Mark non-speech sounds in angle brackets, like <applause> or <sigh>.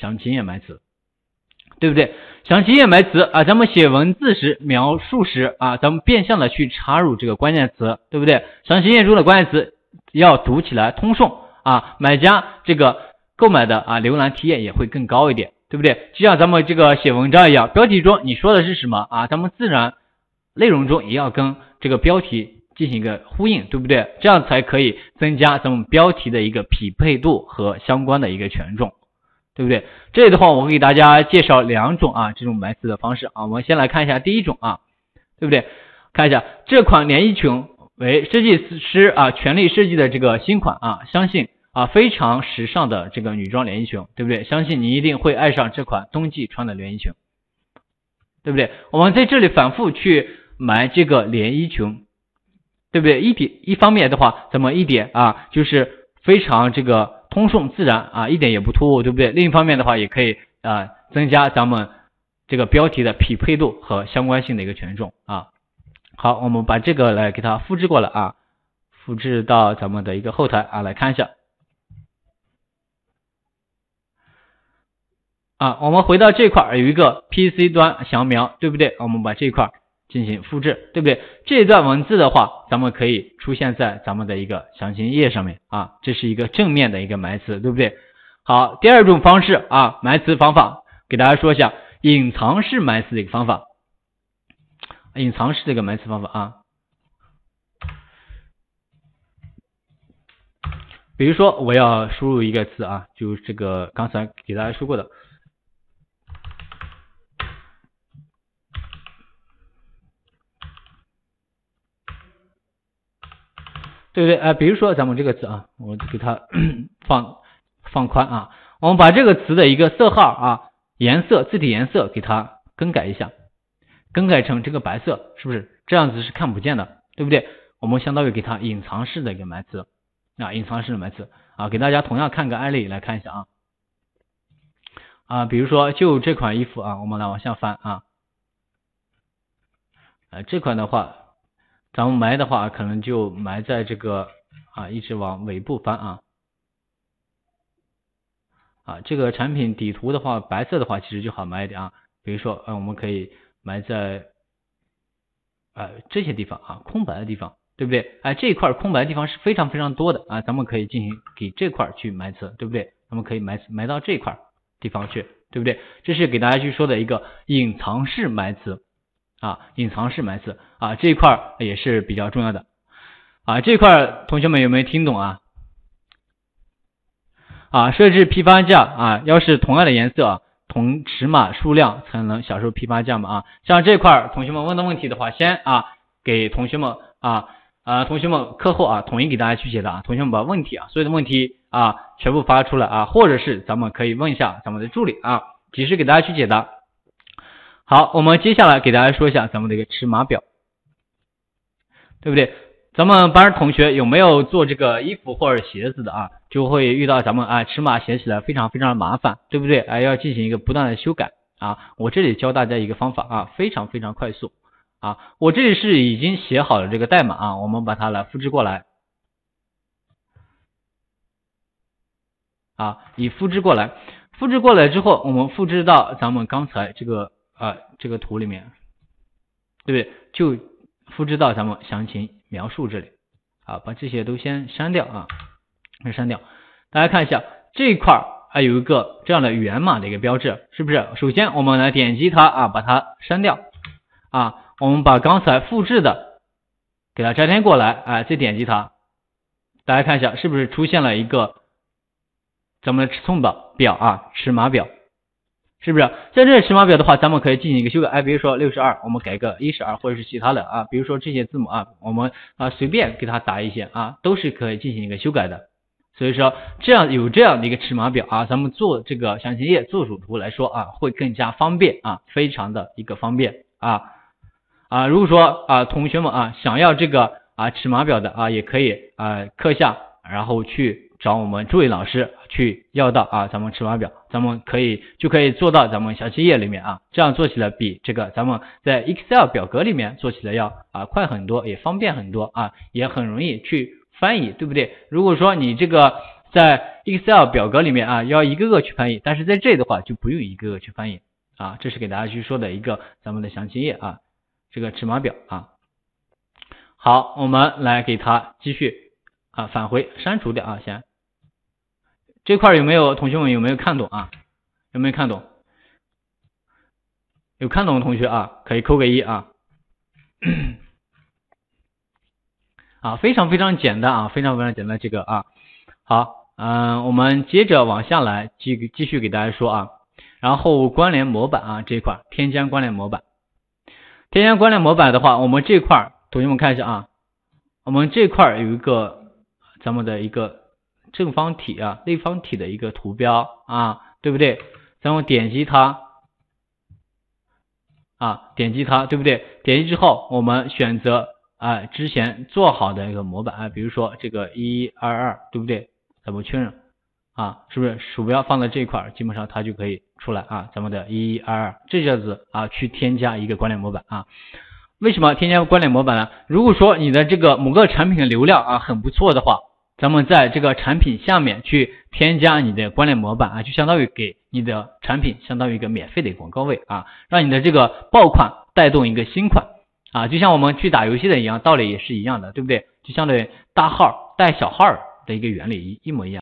详情页埋词，对不对？详情页埋词啊，咱们写文字时描述时啊，咱们变相的去插入这个关键词，对不对？详情页中的关键词要读起来通顺啊，买家这个购买的啊浏览体验也会更高一点，对不对？就像咱们这个写文章一样，标题中你说的是什么啊？咱们自然内容中也要跟这个标题。进行一个呼应，对不对？这样才可以增加咱们标题的一个匹配度和相关的一个权重，对不对？这里的话，我给大家介绍两种啊这种埋词的方式啊。我们先来看一下第一种啊，对不对？看一下这款连衣裙为设计师啊全力设计的这个新款啊，相信啊非常时尚的这个女装连衣裙，对不对？相信你一定会爱上这款冬季穿的连衣裙，对不对？我们在这里反复去埋这个连衣裙。对不对？一点一方面的话，咱们一点啊，就是非常这个通顺自然啊，一点也不突兀，对不对？另一方面的话，也可以啊增加咱们这个标题的匹配度和相关性的一个权重啊。好，我们把这个来给它复制过来啊，复制到咱们的一个后台啊，来看一下啊。我们回到这块儿有一个 PC 端详描，对不对？我们把这块儿。进行复制，对不对？这段文字的话，咱们可以出现在咱们的一个详情页上面啊，这是一个正面的一个埋词，对不对？好，第二种方式啊，埋词方法，给大家说一下隐藏式埋词的一个方法，隐藏式这个埋词方法啊，比如说我要输入一个词啊，就是这个刚才给大家说过的。对不对？哎，比如说咱们这个词啊，我给它 <clears throat> 放放宽啊，我们把这个词的一个色号啊、颜色、字体颜色给它更改一下，更改成这个白色，是不是这样子是看不见的？对不对？我们相当于给它隐藏式的一个埋词啊，隐藏式的埋词啊，给大家同样看个案例来看一下啊啊，比如说就这款衣服啊，我们来往下翻啊，呃，这款的话。咱们埋的话，可能就埋在这个啊，一直往尾部翻啊啊，这个产品底图的话，白色的话其实就好埋一点啊。比如说，呃，我们可以埋在呃这些地方啊，空白的地方，对不对？哎，这一块空白的地方是非常非常多的啊，咱们可以进行给这块去埋词，对不对？咱们可以埋埋到这块地方去，对不对？这是给大家去说的一个隐藏式埋词。啊，隐藏式埋词啊，这一块也是比较重要的啊。这块同学们有没有听懂啊？啊，设置批发价啊，要是同样的颜色、同尺码、数量才能享受批发价嘛啊。像这块同学们问的问题的话，先啊给同学们啊啊同学们课后啊统一给大家去解答。同学们把问题啊所有的问题啊全部发出来啊，或者是咱们可以问一下咱们的助理啊，及时给大家去解答。好，我们接下来给大家说一下咱们的一个尺码表，对不对？咱们班同学有没有做这个衣服或者鞋子的啊？就会遇到咱们啊尺码写起来非常非常的麻烦，对不对？哎，要进行一个不断的修改啊。我这里教大家一个方法啊，非常非常快速啊。我这里是已经写好了这个代码啊，我们把它来复制过来啊，已复制过来，复制过来之后，我们复制到咱们刚才这个。啊，这个图里面，对不对？就复制到咱们详情描述这里，啊，把这些都先删掉啊，先删掉。大家看一下这一块还有一个这样的源码的一个标志，是不是？首先我们来点击它啊，把它删掉啊。我们把刚才复制的给它粘贴过来，哎，再点击它，大家看一下是不是出现了一个咱们的尺寸表表啊，尺码表。是不是像这些尺码表的话，咱们可以进行一个修改，哎，比如说六十二，我们改个一十二，或者是其他的啊，比如说这些字母啊，我们啊随便给它打一些啊，都是可以进行一个修改的。所以说这样有这样的一个尺码表啊，咱们做这个详情页做主图来说啊，会更加方便啊，非常的一个方便啊啊，如果说啊同学们啊想要这个啊尺码表的啊，也可以啊课下然后去。找我们助理老师去要到啊，咱们尺码表，咱们可以就可以做到咱们详情页里面啊，这样做起来比这个咱们在 Excel 表格里面做起来要啊快很多，也方便很多啊，也很容易去翻译，对不对？如果说你这个在 Excel 表格里面啊，要一个个去翻译，但是在这里的话就不用一个个去翻译啊，这是给大家去说的一个咱们的详情页啊，这个尺码表啊。好，我们来给它继续啊返回删除掉啊，先这块有没有同学们有没有看懂啊？有没有看懂？有看懂的同学啊，可以扣个一啊。<coughs> 啊，非常非常简单啊，非常非常简单这个啊。好，嗯，我们接着往下来继继续给大家说啊。然后关联模板啊这一块，添加关联模板。添加关联模板的话，我们这块同学们看一下啊，我们这块有一个咱们的一个正方体啊、立方体的一个图标啊，对不对？咱们点击它啊，点击它，对不对？点击之后，我们选择啊之前做好的一个模板啊，比如说这个一二二，对不对？咱们确认啊，是不是鼠标放在这一块，基本上它就可以出来啊？咱们的一二二，这下子啊，去添加一个关联模板啊。为什么添加关联模板呢？如果说你的这个某个产品的流量啊很不错的话，咱们在这个产品下面去添加你的关联模板啊，就相当于给你的产品相当于一个免费的广告位啊，让你的这个爆款带动一个新款啊，就像我们去打游戏的一样，道理也是一样的，对不对？就相当于大号带小号的一个原理一一模一样。